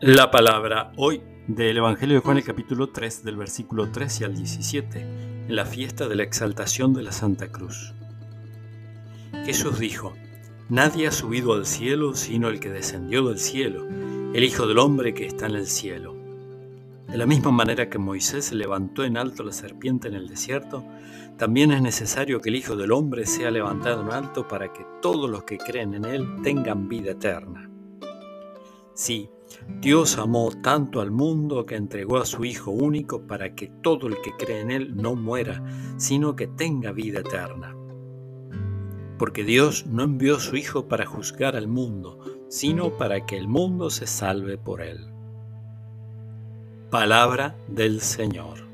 La palabra hoy del Evangelio de Juan el capítulo 3 del versículo 13 al 17, en la fiesta de la exaltación de la Santa Cruz. Jesús dijo, Nadie ha subido al cielo sino el que descendió del cielo, el Hijo del Hombre que está en el cielo. De la misma manera que Moisés levantó en alto la serpiente en el desierto, también es necesario que el Hijo del Hombre sea levantado en alto para que todos los que creen en él tengan vida eterna. Sí, Dios amó tanto al mundo que entregó a su Hijo único para que todo el que cree en Él no muera, sino que tenga vida eterna. Porque Dios no envió a su Hijo para juzgar al mundo, sino para que el mundo se salve por Él. Palabra del Señor.